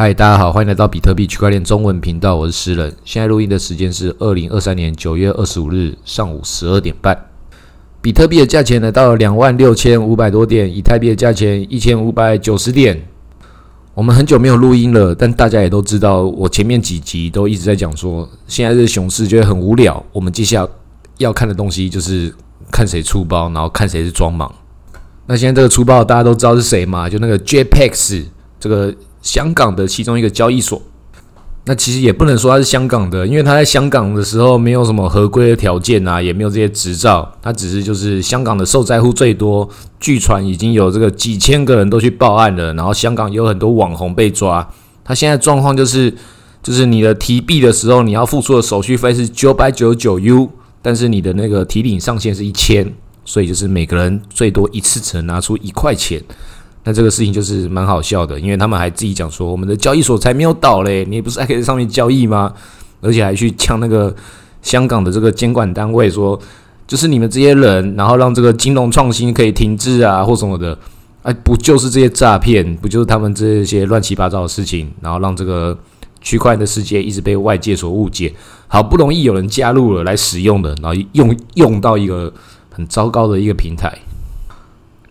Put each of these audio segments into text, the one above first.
嗨，大家好，欢迎来到比特币区块链中文频道，我是诗人。现在录音的时间是二零二三年九月二十五日上午十二点半。比特币的价钱来到两万六千五百多点，以太币的价钱一千五百九十点。我们很久没有录音了，但大家也都知道，我前面几集都一直在讲说，现在这熊市觉得很无聊。我们接下来要看的东西就是看谁出包，然后看谁是装莽。那现在这个出包大家都知道是谁嘛？就那个 JPEX 这个。香港的其中一个交易所，那其实也不能说它是香港的，因为它在香港的时候没有什么合规的条件啊，也没有这些执照，它只是就是香港的受灾户最多，据传已经有这个几千个人都去报案了，然后香港有很多网红被抓，它现在状况就是，就是你的提币的时候你要付出的手续费是九百九十九 U，但是你的那个提领上限是一千，所以就是每个人最多一次只能拿出一块钱。那这个事情就是蛮好笑的，因为他们还自己讲说，我们的交易所才没有倒嘞，你不是还可以在上面交易吗？而且还去呛那个香港的这个监管单位，说就是你们这些人，然后让这个金融创新可以停滞啊，或什么的，哎，不就是这些诈骗，不就是他们这些乱七八糟的事情，然后让这个区块的世界一直被外界所误解，好不容易有人加入了来使用的，然后用用到一个很糟糕的一个平台。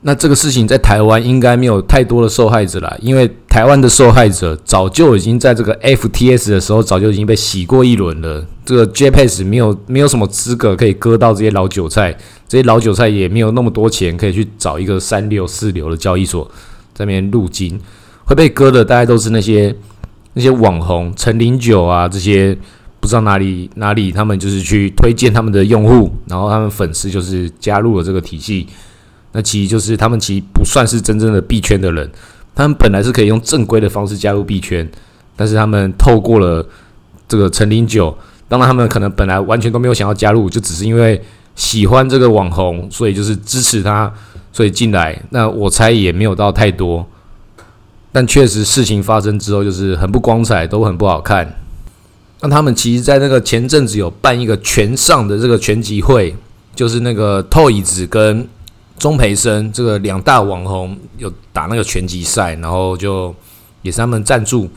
那这个事情在台湾应该没有太多的受害者了，因为台湾的受害者早就已经在这个 FTS 的时候早就已经被洗过一轮了。这个 JPS 没有没有什么资格可以割到这些老韭菜，这些老韭菜也没有那么多钱可以去找一个三六四流的交易所在那边入金，会被割的大概都是那些那些网红陈零九啊这些不知道哪里哪里，他们就是去推荐他们的用户，然后他们粉丝就是加入了这个体系。那其实就是他们其实不算是真正的币圈的人，他们本来是可以用正规的方式加入币圈，但是他们透过了这个陈林九，当然他们可能本来完全都没有想要加入，就只是因为喜欢这个网红，所以就是支持他，所以进来。那我猜也没有到太多，但确实事情发生之后就是很不光彩，都很不好看。那他们其实，在那个前阵子有办一个全上的这个全集会，就是那个透椅子跟钟培生这个两大网红有打那个拳击赛，然后就也是他们赞助。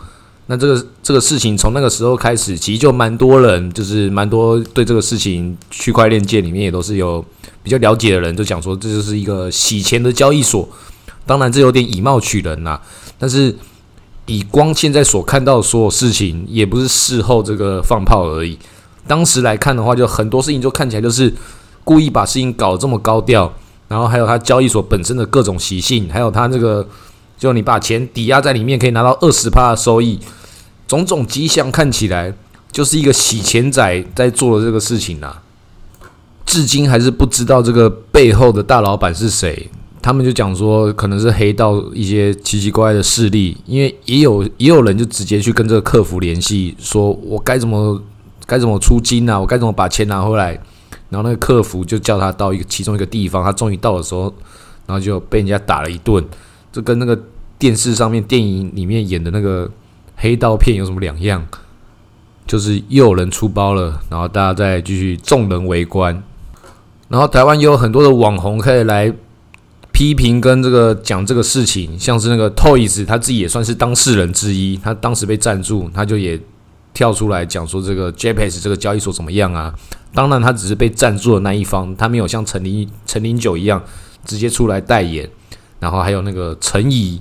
那这个这个事情从那个时候开始，其实就蛮多人，就是蛮多对这个事情区块链界里面也都是有比较了解的人，就讲说这就是一个洗钱的交易所。当然这有点以貌取人呐，但是以光现在所看到的所有事情，也不是事后这个放炮而已。当时来看的话，就很多事情就看起来就是故意把事情搞这么高调。然后还有它交易所本身的各种习性，还有它这个，就你把钱抵押在里面可以拿到二十趴的收益，种种迹象看起来就是一个洗钱仔在做的这个事情呐。至今还是不知道这个背后的大老板是谁。他们就讲说可能是黑道一些奇奇怪怪的势力，因为也有也有人就直接去跟这个客服联系，说我该怎么该怎么出金啊，我该怎么把钱拿回来。然后那个客服就叫他到一个其中一个地方，他终于到的时候，然后就被人家打了一顿，这跟那个电视上面、电影里面演的那个黑道片有什么两样？就是又有人出包了，然后大家再继续众人围观。然后台湾也有很多的网红可以来批评跟这个讲这个事情，像是那个 Toys，他自己也算是当事人之一，他当时被赞助，他就也跳出来讲说这个 JPS 这个交易所怎么样啊？当然，他只是被赞助的那一方，他没有像陈林陈林九一样直接出来代言。然后还有那个陈怡，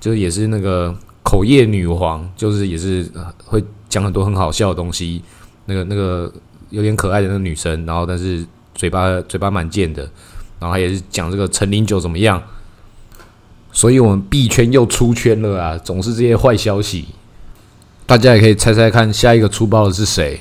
就是也是那个口业女王，就是也是会讲很多很好笑的东西。那个那个有点可爱的那个女生，然后但是嘴巴嘴巴蛮贱的，然后也是讲这个陈林九怎么样。所以我们币圈又出圈了啊！总是这些坏消息，大家也可以猜猜看，下一个出包的是谁？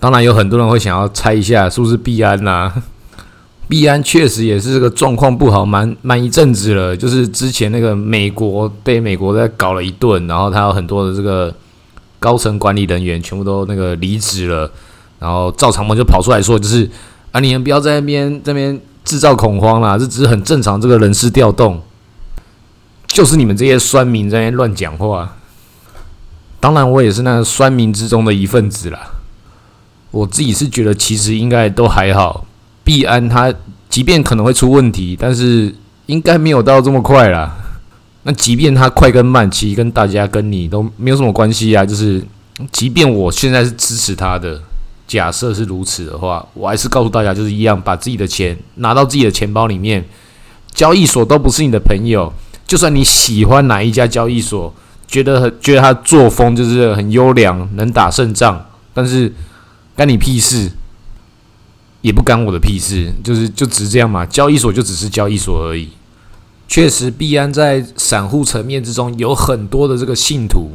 当然有很多人会想要猜一下是不是币安呐？币安确实也是这个状况不好，蛮蛮一阵子了。就是之前那个美国被美国在搞了一顿，然后他有很多的这个高层管理人员全部都那个离职了，然后赵长鹏就跑出来说，就是啊，你们不要在那边这边制造恐慌啦，这只是很正常这个人事调动，就是你们这些酸民在那边乱讲话。当然，我也是那个酸民之中的一份子啦。我自己是觉得，其实应该都还好。币安它即便可能会出问题，但是应该没有到这么快啦。那即便它快跟慢，其实跟大家跟你都没有什么关系啊。就是即便我现在是支持他的，假设是如此的话，我还是告诉大家，就是一样，把自己的钱拿到自己的钱包里面。交易所都不是你的朋友，就算你喜欢哪一家交易所，觉得觉得他作风就是很优良，能打胜仗，但是干你屁事，也不干我的屁事，就是就只是这样嘛。交易所就只是交易所而已。确实，币安在散户层面之中有很多的这个信徒，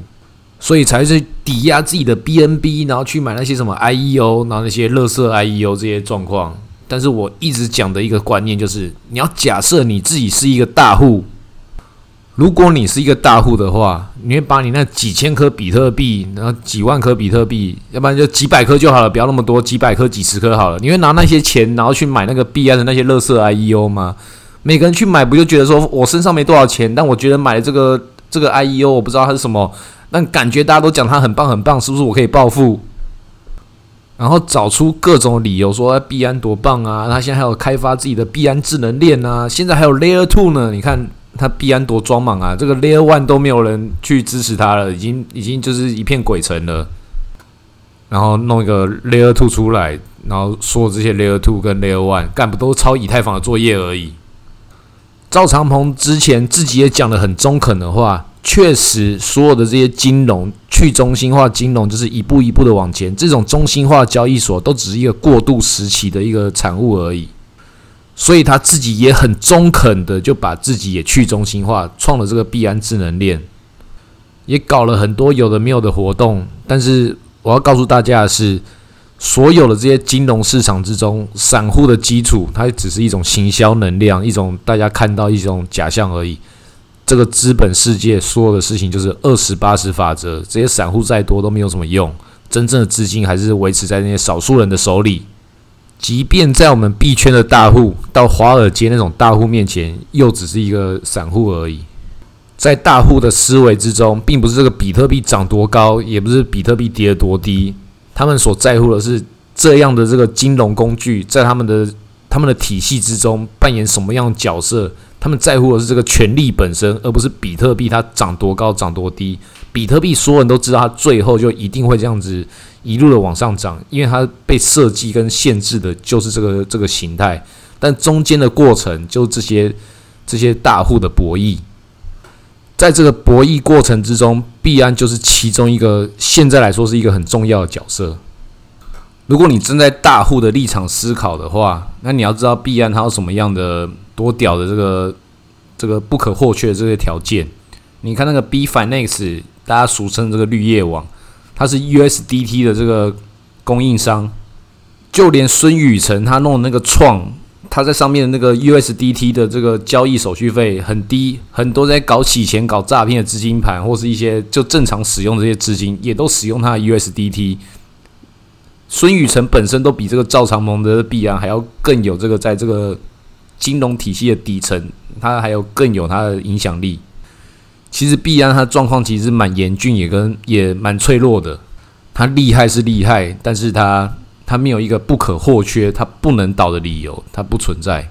所以才是抵押自己的 BNB，然后去买那些什么 IEO，然后那些乐色 IEO 这些状况。但是我一直讲的一个观念就是，你要假设你自己是一个大户，如果你是一个大户的话，你会把你那几千颗比特币，然后几万颗比特币，要不然就几百颗就好了，不要那么多，几百颗、几十颗好了。你会拿那些钱，然后去买那个币安的那些乐色 IEO 吗？每个人去买，不就觉得说我身上没多少钱，但我觉得买这个这个 IEO，我不知道它是什么，但感觉大家都讲它很棒很棒，是不是我可以暴富？然后找出各种理由说币安多棒啊！他现在还有开发自己的币安智能链啊，现在还有 Layer Two 呢。你看他币安多装莽啊！这个 Layer One 都没有人去支持他了，已经已经就是一片鬼城了。然后弄一个 Layer Two 出来，然后说这些 Layer Two 跟 Layer One 干不都抄以太坊的作业而已。赵长鹏之前自己也讲了很中肯的话。确实，所有的这些金融去中心化金融就是一步一步的往前。这种中心化交易所都只是一个过渡时期的一个产物而已。所以他自己也很中肯的就把自己也去中心化，创了这个币安智能链，也搞了很多有的没有的活动。但是我要告诉大家的是，所有的这些金融市场之中，散户的基础它只是一种行销能量，一种大家看到一种假象而已。这个资本世界所有的事情就是二十八十法则，这些散户再多都没有什么用，真正的资金还是维持在那些少数人的手里。即便在我们币圈的大户，到华尔街那种大户面前，又只是一个散户而已。在大户的思维之中，并不是这个比特币涨多高，也不是比特币跌多低，他们所在乎的是这样的这个金融工具在他们的他们的体系之中扮演什么样的角色。他们在乎的是这个权利本身，而不是比特币它涨多高、涨多低。比特币所有人都知道，它最后就一定会这样子一路的往上涨，因为它被设计跟限制的就是这个这个形态。但中间的过程，就这些这些大户的博弈，在这个博弈过程之中，币安就是其中一个，现在来说是一个很重要的角色。如果你站在大户的立场思考的话，那你要知道币安它有什么样的。多屌的这个这个不可或缺的这些条件，你看那个 B Finance，大家俗称这个绿叶网，它是 USDT 的这个供应商，就连孙宇晨他弄的那个创，他在上面的那个 USDT 的这个交易手续费很低，很多在搞洗钱、搞诈骗的资金盘，或是一些就正常使用这些资金，也都使用它的 USDT。孙宇晨本身都比这个赵长鹏的币安还要更有这个在这个。金融体系的底层，它还有更有它的影响力。其实币安它状况其实蛮严峻，也跟也蛮脆弱的。它厉害是厉害，但是它它没有一个不可或缺、它不能倒的理由，它不存在。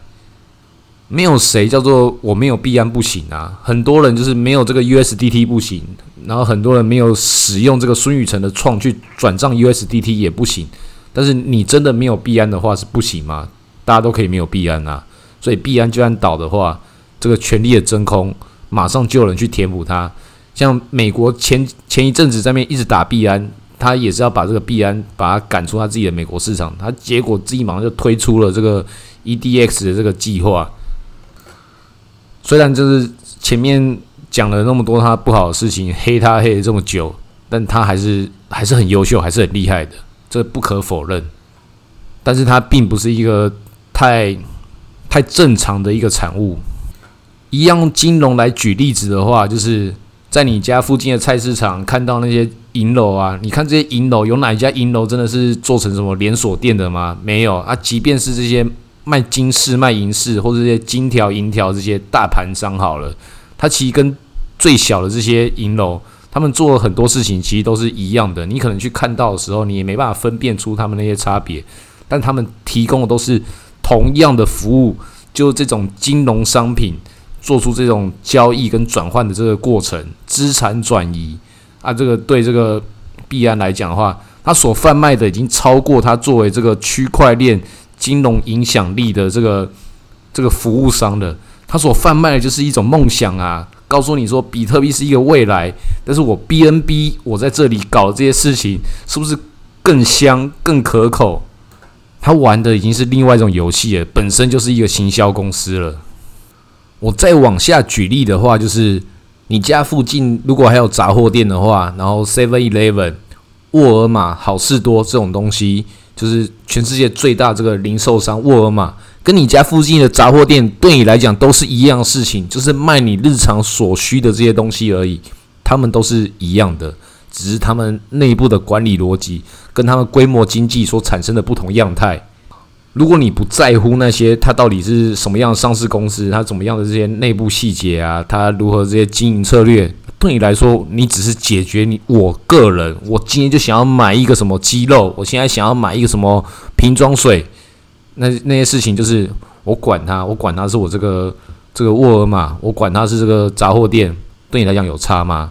没有谁叫做我没有币安不行啊！很多人就是没有这个 USDT 不行，然后很多人没有使用这个孙宇晨的创去转账 USDT 也不行。但是你真的没有币安的话是不行吗？大家都可以没有币安啊！所以币安就算倒的话，这个权力的真空马上就有人去填补它。像美国前前一阵子在那边一直打币安，他也是要把这个币安把它赶出他自己的美国市场。他结果自己马上就推出了这个 EDX 的这个计划。虽然就是前面讲了那么多他不好的事情，黑他黑了这么久，但他还是还是很优秀，还是很厉害的，这不可否认。但是他并不是一个太。太正常的一个产物，一样金融来举例子的话，就是在你家附近的菜市场看到那些银楼啊，你看这些银楼有哪一家银楼真的是做成什么连锁店的吗？没有啊，即便是这些卖金饰、卖银饰或者这些金条、银条这些大盘商好了，它其实跟最小的这些银楼，他们做了很多事情，其实都是一样的。你可能去看到的时候，你也没办法分辨出他们那些差别，但他们提供的都是。同样的服务，就这种金融商品，做出这种交易跟转换的这个过程，资产转移啊，这个对这个币安来讲的话，它所贩卖的已经超过它作为这个区块链金融影响力的这个这个服务商了。它所贩卖的就是一种梦想啊，告诉你说比特币是一个未来，但是我 BNB 我在这里搞这些事情，是不是更香更可口？他玩的已经是另外一种游戏了，本身就是一个行销公司了。我再往下举例的话，就是你家附近如果还有杂货店的话，然后 Seven Eleven、沃尔玛、好事多这种东西，就是全世界最大这个零售商沃尔玛，跟你家附近的杂货店对你来讲都是一样事情，就是卖你日常所需的这些东西而已，他们都是一样的。只是他们内部的管理逻辑跟他们规模经济所产生的不同样态。如果你不在乎那些它到底是什么样上市公司，它怎么样的这些内部细节啊，它如何这些经营策略，对你来说，你只是解决你我个人，我今天就想要买一个什么鸡肉，我现在想要买一个什么瓶装水，那那些事情就是我管它，我管它是我这个这个沃尔玛，我管它是这个杂货店，对你来讲有差吗？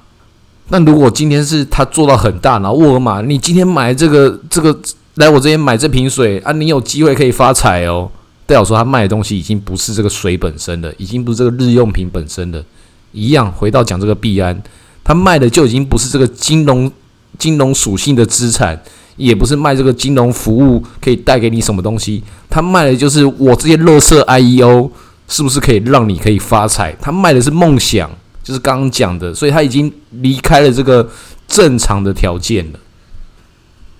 那如果今天是他做到很大，然后沃尔玛，你今天买这个这个来我这边买这瓶水啊，你有机会可以发财哦。代表说他卖的东西已经不是这个水本身的，已经不是这个日用品本身的。一样回到讲这个币安，他卖的就已经不是这个金融金融属性的资产，也不是卖这个金融服务可以带给你什么东西。他卖的就是我这些乐色 IEO 是不是可以让你可以发财？他卖的是梦想。就是刚刚讲的，所以他已经离开了这个正常的条件了。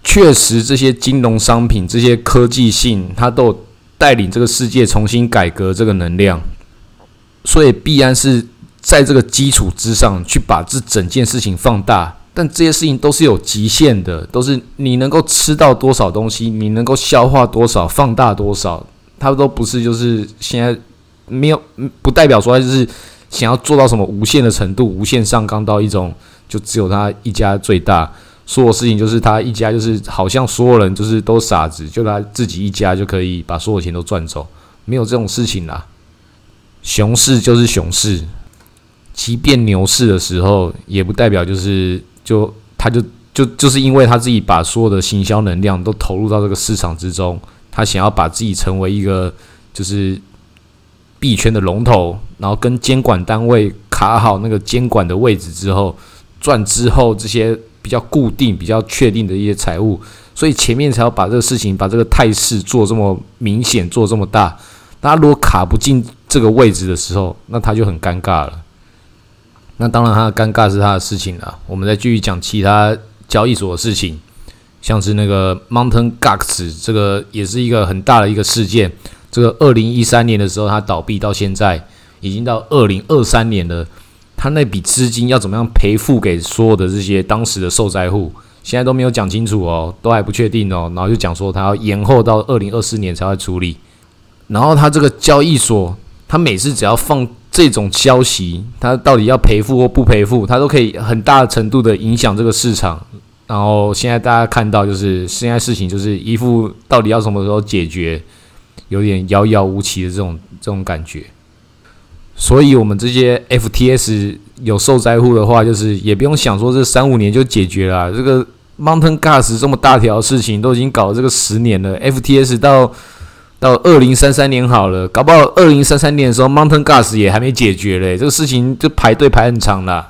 确实，这些金融商品、这些科技性，它都带领这个世界重新改革这个能量。所以，必然是在这个基础之上去把这整件事情放大。但这些事情都是有极限的，都是你能够吃到多少东西，你能够消化多少，放大多少，它都不是就是现在没有，不代表说它就是。想要做到什么无限的程度，无限上纲到一种，就只有他一家最大，所有事情就是他一家，就是好像所有人就是都傻子，就他自己一家就可以把所有钱都赚走，没有这种事情啦。熊市就是熊市，即便牛市的时候，也不代表就是就他就就就是因为他自己把所有的行销能量都投入到这个市场之中，他想要把自己成为一个就是。币圈的龙头，然后跟监管单位卡好那个监管的位置之后，赚之后这些比较固定、比较确定的一些财务，所以前面才要把这个事情、把这个态势做这么明显、做这么大。大家如果卡不进这个位置的时候，那他就很尴尬了。那当然，他的尴尬是他的事情了。我们再继续讲其他交易所的事情，像是那个 Mountain Gox，这个也是一个很大的一个事件。这个二零一三年的时候，它倒闭到现在已经到二零二三年了。他那笔资金要怎么样赔付给所有的这些当时的受灾户，现在都没有讲清楚哦，都还不确定哦。然后就讲说，他要延后到二零二四年才会处理。然后他这个交易所，他每次只要放这种消息，他到底要赔付或不赔付，他都可以很大程度的影响这个市场。然后现在大家看到，就是现在事情就是一副到底要什么时候解决？有点遥遥无期的这种这种感觉，所以我们这些 FTS 有受灾户的话，就是也不用想说这三五年就解决了。这个 Mountain Gas 这么大条事情都已经搞了这个十年了，FTS 到到二零三三年好了，搞不好二零三三年的时候 Mountain Gas 也还没解决嘞，这个事情就排队排很长了。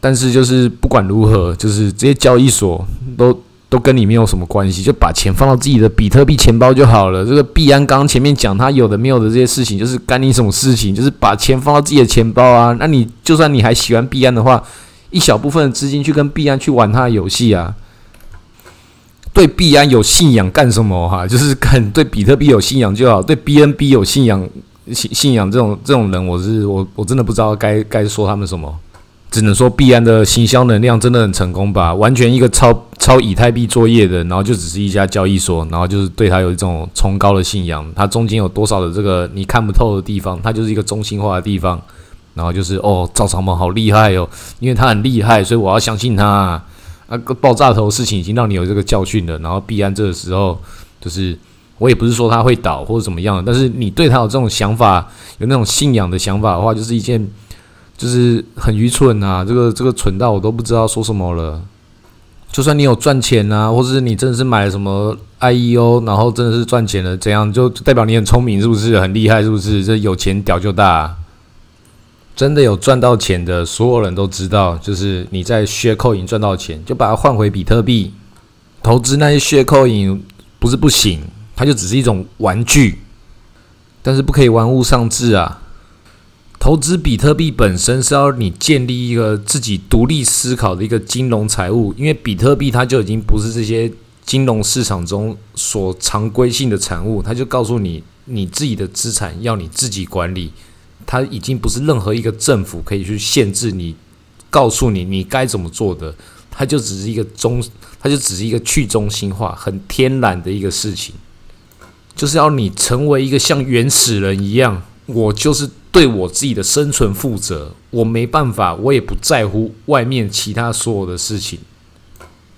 但是就是不管如何，就是这些交易所都。都跟你没有什么关系，就把钱放到自己的比特币钱包就好了。这个币安刚前面讲他有的没有的这些事情，就是干你什么事情？就是把钱放到自己的钱包啊。那你就算你还喜欢币安的话，一小部分的资金去跟币安去玩他的游戏啊。对币安有信仰干什么哈？就是肯对比特币有信仰就好。对 BNB 有信仰信信仰这种这种人，我是我我真的不知道该该说他们什么。只能说币安的行销能量真的很成功吧？完全一个超超以太币作业的，然后就只是一家交易所，然后就是对他有一种崇高的信仰。它中间有多少的这个你看不透的地方？它就是一个中心化的地方。然后就是哦，赵长鹏好厉害哦，因为他很厉害，所以我要相信他。啊，个爆炸头事情已经让你有这个教训了。然后币安这个时候就是我也不是说他会倒或者怎么样，但是你对他有这种想法，有那种信仰的想法的话，就是一件就是很愚蠢啊！这个这个蠢到我都不知道说什么了。就算你有赚钱啊，或者是你真的是买什么 I E O，然后真的是赚钱了，怎样就代表你很聪明，是不是很厉害？是不是这有钱屌就大？真的有赚到钱的，所有人都知道，就是你在血扣银赚到钱，就把它换回比特币，投资那些血扣银不是不行，它就只是一种玩具，但是不可以玩物丧志啊。投资比特币本身是要你建立一个自己独立思考的一个金融财务，因为比特币它就已经不是这些金融市场中所常规性的产物，它就告诉你你自己的资产要你自己管理，它已经不是任何一个政府可以去限制你，告诉你你该怎么做的，它就只是一个中，它就只是一个去中心化、很天然的一个事情，就是要你成为一个像原始人一样，我就是。对我自己的生存负责，我没办法，我也不在乎外面其他所有的事情。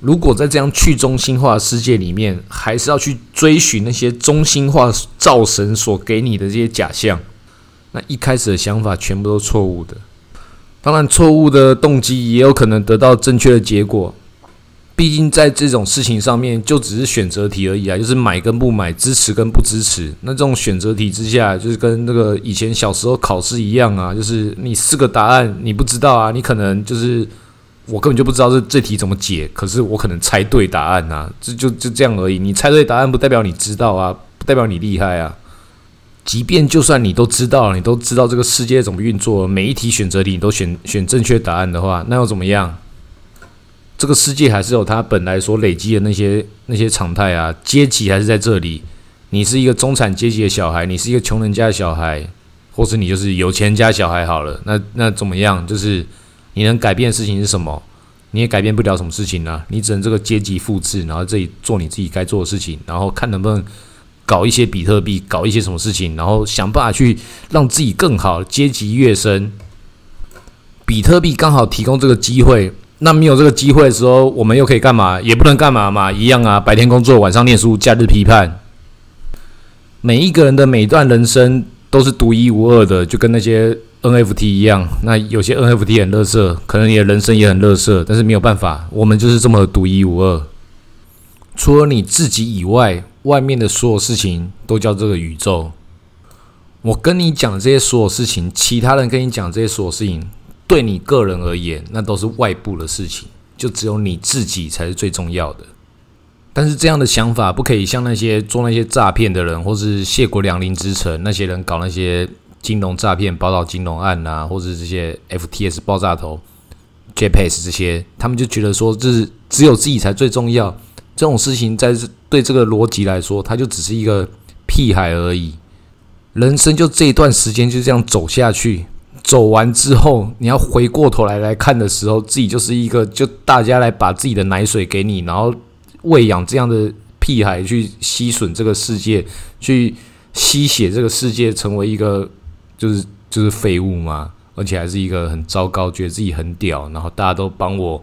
如果在这样去中心化世界里面，还是要去追寻那些中心化造神所给你的这些假象，那一开始的想法全部都错误的。当然，错误的动机也有可能得到正确的结果。毕竟在这种事情上面，就只是选择题而已啊，就是买跟不买，支持跟不支持。那这种选择题之下，就是跟那个以前小时候考试一样啊，就是你四个答案你不知道啊，你可能就是我根本就不知道这这题怎么解，可是我可能猜对答案啊，这就就这样而已。你猜对答案不代表你知道啊，不代表你厉害啊。即便就算你都知道，你都知道这个世界怎么运作，每一题选择题你都选选正确答案的话，那又怎么样？这个世界还是有它本来所累积的那些那些常态啊，阶级还是在这里。你是一个中产阶级的小孩，你是一个穷人家的小孩，或是你就是有钱家小孩好了。那那怎么样？就是你能改变的事情是什么？你也改变不了什么事情呢？你只能这个阶级复制，然后这里做你自己该做的事情，然后看能不能搞一些比特币，搞一些什么事情，然后想办法去让自己更好，阶级跃升。比特币刚好提供这个机会。那没有这个机会的时候，我们又可以干嘛？也不能干嘛嘛，一样啊。白天工作，晚上念书，假日批判。每一个人的每段人生都是独一无二的，就跟那些 NFT 一样。那有些 NFT 很乐色，可能你的人生也很乐色，但是没有办法，我们就是这么独一无二。除了你自己以外，外面的所有事情都叫这个宇宙。我跟你讲这些所有事情，其他人跟你讲这些所有事情。对你个人而言，那都是外部的事情，就只有你自己才是最重要的。但是这样的想法不可以像那些做那些诈骗的人，或是谢国良林之城那些人搞那些金融诈骗、宝岛金融案啊，或者这些 FTS 爆炸头、JPAS 这些，他们就觉得说，这是只有自己才最重要。这种事情在对这个逻辑来说，它就只是一个屁孩而已。人生就这一段时间就这样走下去。走完之后，你要回过头来来看的时候，自己就是一个就大家来把自己的奶水给你，然后喂养这样的屁孩去吸吮这个世界，去吸血这个世界，成为一个就是就是废物嘛，而且还是一个很糟糕，觉得自己很屌，然后大家都帮我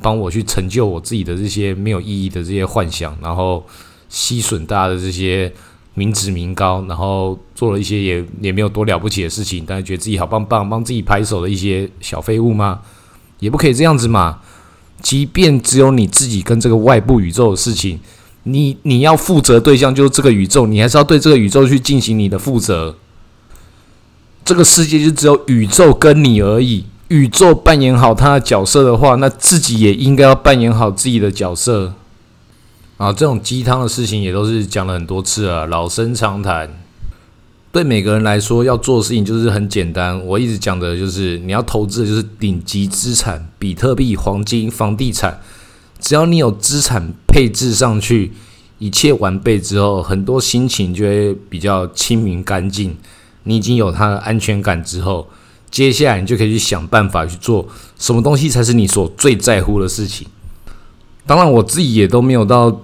帮我去成就我自己的这些没有意义的这些幻想，然后吸吮大家的这些。民脂民膏，然后做了一些也也没有多了不起的事情，但是觉得自己好棒棒，帮自己拍手的一些小废物吗？也不可以这样子嘛！即便只有你自己跟这个外部宇宙的事情，你你要负责对象就是这个宇宙，你还是要对这个宇宙去进行你的负责。这个世界就只有宇宙跟你而已。宇宙扮演好他的角色的话，那自己也应该要扮演好自己的角色。啊，这种鸡汤的事情也都是讲了很多次了，老生常谈。对每个人来说，要做的事情就是很简单。我一直讲的就是，你要投资的就是顶级资产，比特币、黄金、房地产。只要你有资产配置上去，一切完备之后，很多心情就会比较清明干净。你已经有它的安全感之后，接下来你就可以去想办法去做什么东西才是你所最在乎的事情。当然，我自己也都没有到。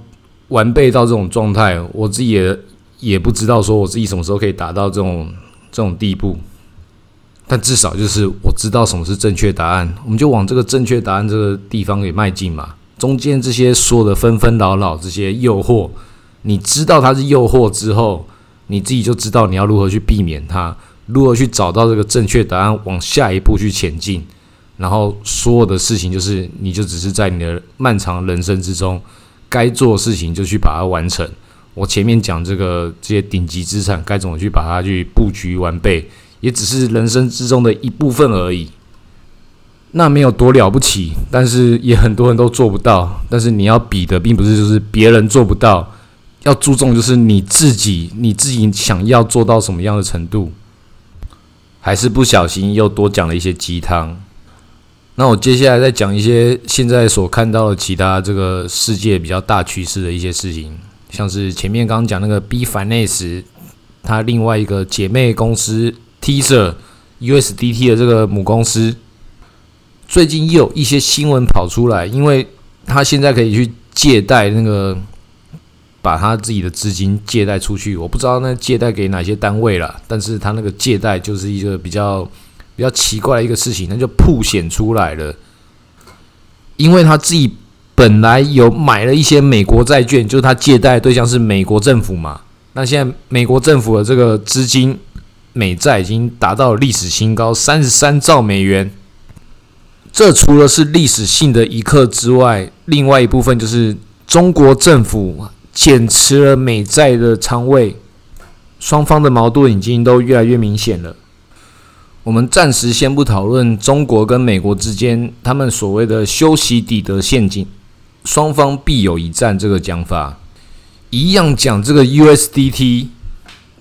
完备到这种状态，我自己也也不知道说我自己什么时候可以达到这种这种地步，但至少就是我知道什么是正确答案，我们就往这个正确答案这个地方给迈进嘛。中间这些说的纷纷扰扰，这些诱惑，你知道它是诱惑之后，你自己就知道你要如何去避免它，如何去找到这个正确答案，往下一步去前进。然后所有的事情就是，你就只是在你的漫长人生之中，该做的事情就去把它完成。我前面讲这个这些顶级资产该怎么去把它去布局完备，也只是人生之中的一部分而已。那没有多了不起，但是也很多人都做不到。但是你要比的，并不是就是别人做不到，要注重就是你自己，你自己想要做到什么样的程度。还是不小心又多讲了一些鸡汤。那我接下来再讲一些现在所看到的其他这个世界比较大趋势的一些事情，像是前面刚刚讲那个 B Finance，它另外一个姐妹公司 Teaser USDT 的这个母公司，最近又有一些新闻跑出来，因为他现在可以去借贷那个，把他自己的资金借贷出去，我不知道那借贷给哪些单位了，但是他那个借贷就是一个比较。比较奇怪的一个事情，那就凸显出来了。因为他自己本来有买了一些美国债券，就是他借贷对象是美国政府嘛。那现在美国政府的这个资金美债已经达到了历史新高，三十三兆美元。这除了是历史性的一刻之外，另外一部分就是中国政府减持了美债的仓位，双方的矛盾已经都越来越明显了。我们暂时先不讨论中国跟美国之间他们所谓的修习底德陷阱，双方必有一战这个讲法，一样讲这个 USDT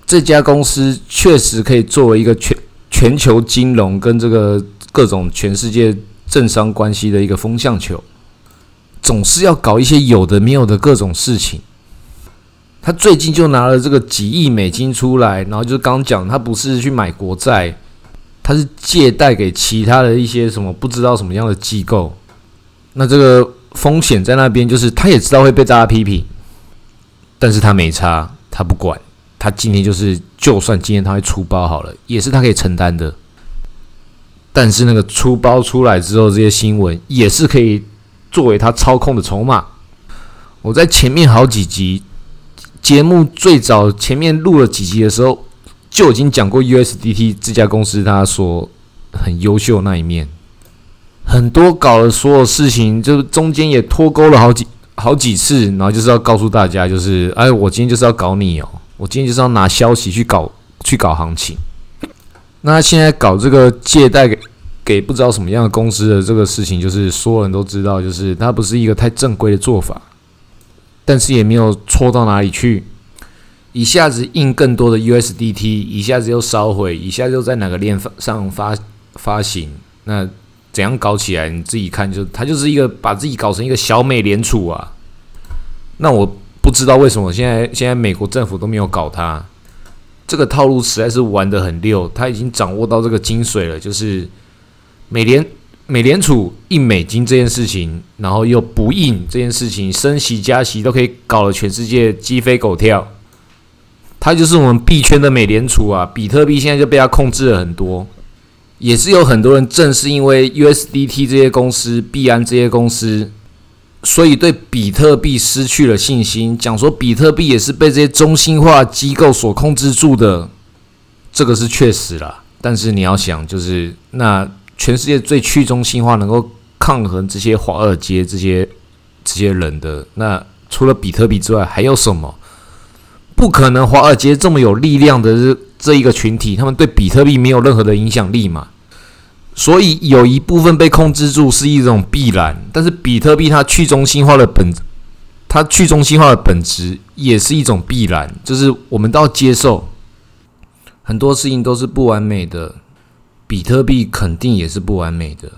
这家公司确实可以作为一个全全球金融跟这个各种全世界政商关系的一个风向球，总是要搞一些有的没有的各种事情。他最近就拿了这个几亿美金出来，然后就刚讲他不是去买国债。他是借贷给其他的一些什么不知道什么样的机构，那这个风险在那边，就是他也知道会被大家批评，但是他没差，他不管，他今天就是，就算今天他会出包好了，也是他可以承担的。但是那个出包出来之后，这些新闻也是可以作为他操控的筹码。我在前面好几集节目最早前面录了几集的时候。就已经讲过 USDT 这家公司，他说很优秀那一面，很多搞的所有事情，就是中间也脱钩了好几好几次，然后就是要告诉大家，就是哎，我今天就是要搞你哦，我今天就是要拿消息去搞去搞行情。那现在搞这个借贷给给不知道什么样的公司的这个事情，就是所有人都知道，就是它不是一个太正规的做法，但是也没有错到哪里去。一下子印更多的 USDT，一下子又烧毁，一下子又在哪个链上发发行？那怎样搞起来？你自己看，就他就是一个把自己搞成一个小美联储啊。那我不知道为什么现在现在美国政府都没有搞他，这个套路实在是玩的很溜。他已经掌握到这个精髓了，就是美联美联储印美金这件事情，然后又不印这件事情，升息加息都可以搞得全世界鸡飞狗跳。它就是我们币圈的美联储啊，比特币现在就被它控制了很多，也是有很多人正是因为 USDT 这些公司、币安这些公司，所以对比特币失去了信心，讲说比特币也是被这些中心化机构所控制住的，这个是确实啦。但是你要想，就是那全世界最去中心化、能够抗衡这些华尔街这些这些人的，那除了比特币之外，还有什么？不可能，华尔街这么有力量的这这一个群体，他们对比特币没有任何的影响力嘛？所以有一部分被控制住是一种必然。但是比特币它去中心化的本，它去中心化的本质也是一种必然，就是我们都要接受很多事情都是不完美的，比特币肯定也是不完美的。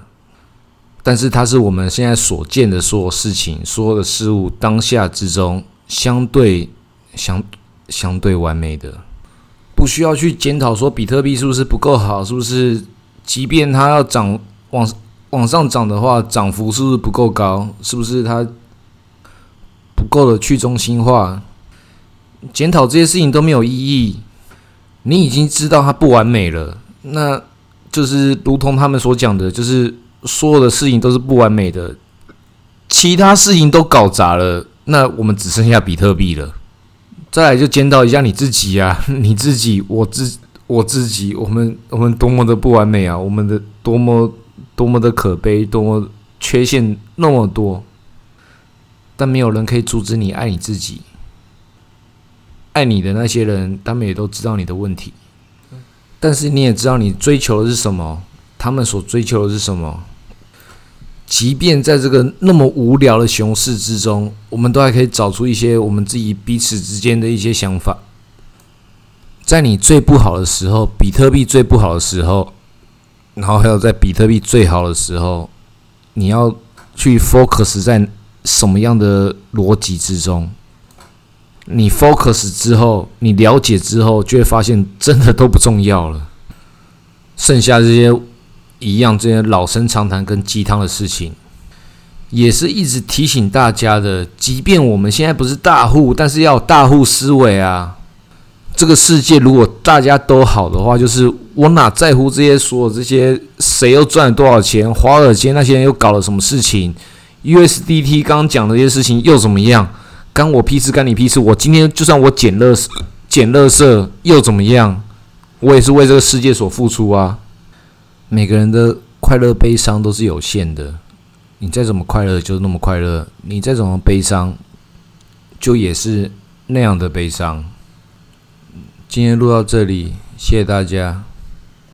但是它是我们现在所见的所有事情、所有的事物当下之中相对相。相对完美的，不需要去检讨说比特币是不是不够好，是不是？即便它要涨往往上涨的话，涨幅是不是不够高？是不是它不够的去中心化？检讨这些事情都没有意义。你已经知道它不完美了，那就是如同他们所讲的，就是所有的事情都是不完美的，其他事情都搞砸了，那我们只剩下比特币了。再来就检讨一下你自己啊，你自己，我自我自己，我们我们多么的不完美啊，我们的多么多么的可悲，多么缺陷那么多，但没有人可以阻止你爱你自己。爱你的那些人，他们也都知道你的问题，但是你也知道你追求的是什么，他们所追求的是什么。即便在这个那么无聊的熊市之中，我们都还可以找出一些我们自己彼此之间的一些想法。在你最不好的时候，比特币最不好的时候，然后还有在比特币最好的时候，你要去 focus 在什么样的逻辑之中？你 focus 之后，你了解之后，就会发现真的都不重要了。剩下这些一样，这些老生常谈跟鸡汤的事情，也是一直提醒大家的。即便我们现在不是大户，但是要有大户思维啊。这个世界如果大家都好的话，就是我哪在乎这些所有这些谁又赚了多少钱？华尔街那些人又搞了什么事情？USDT 刚刚讲的这些事情又怎么样？干我屁事，干你屁事！我今天就算我捡乐捡乐色又怎么样？我也是为这个世界所付出啊！每个人的快乐、悲伤都是有限的。你再怎么快乐，就那么快乐；你再怎么悲伤，就也是那样的悲伤。今天录到这里，谢谢大家。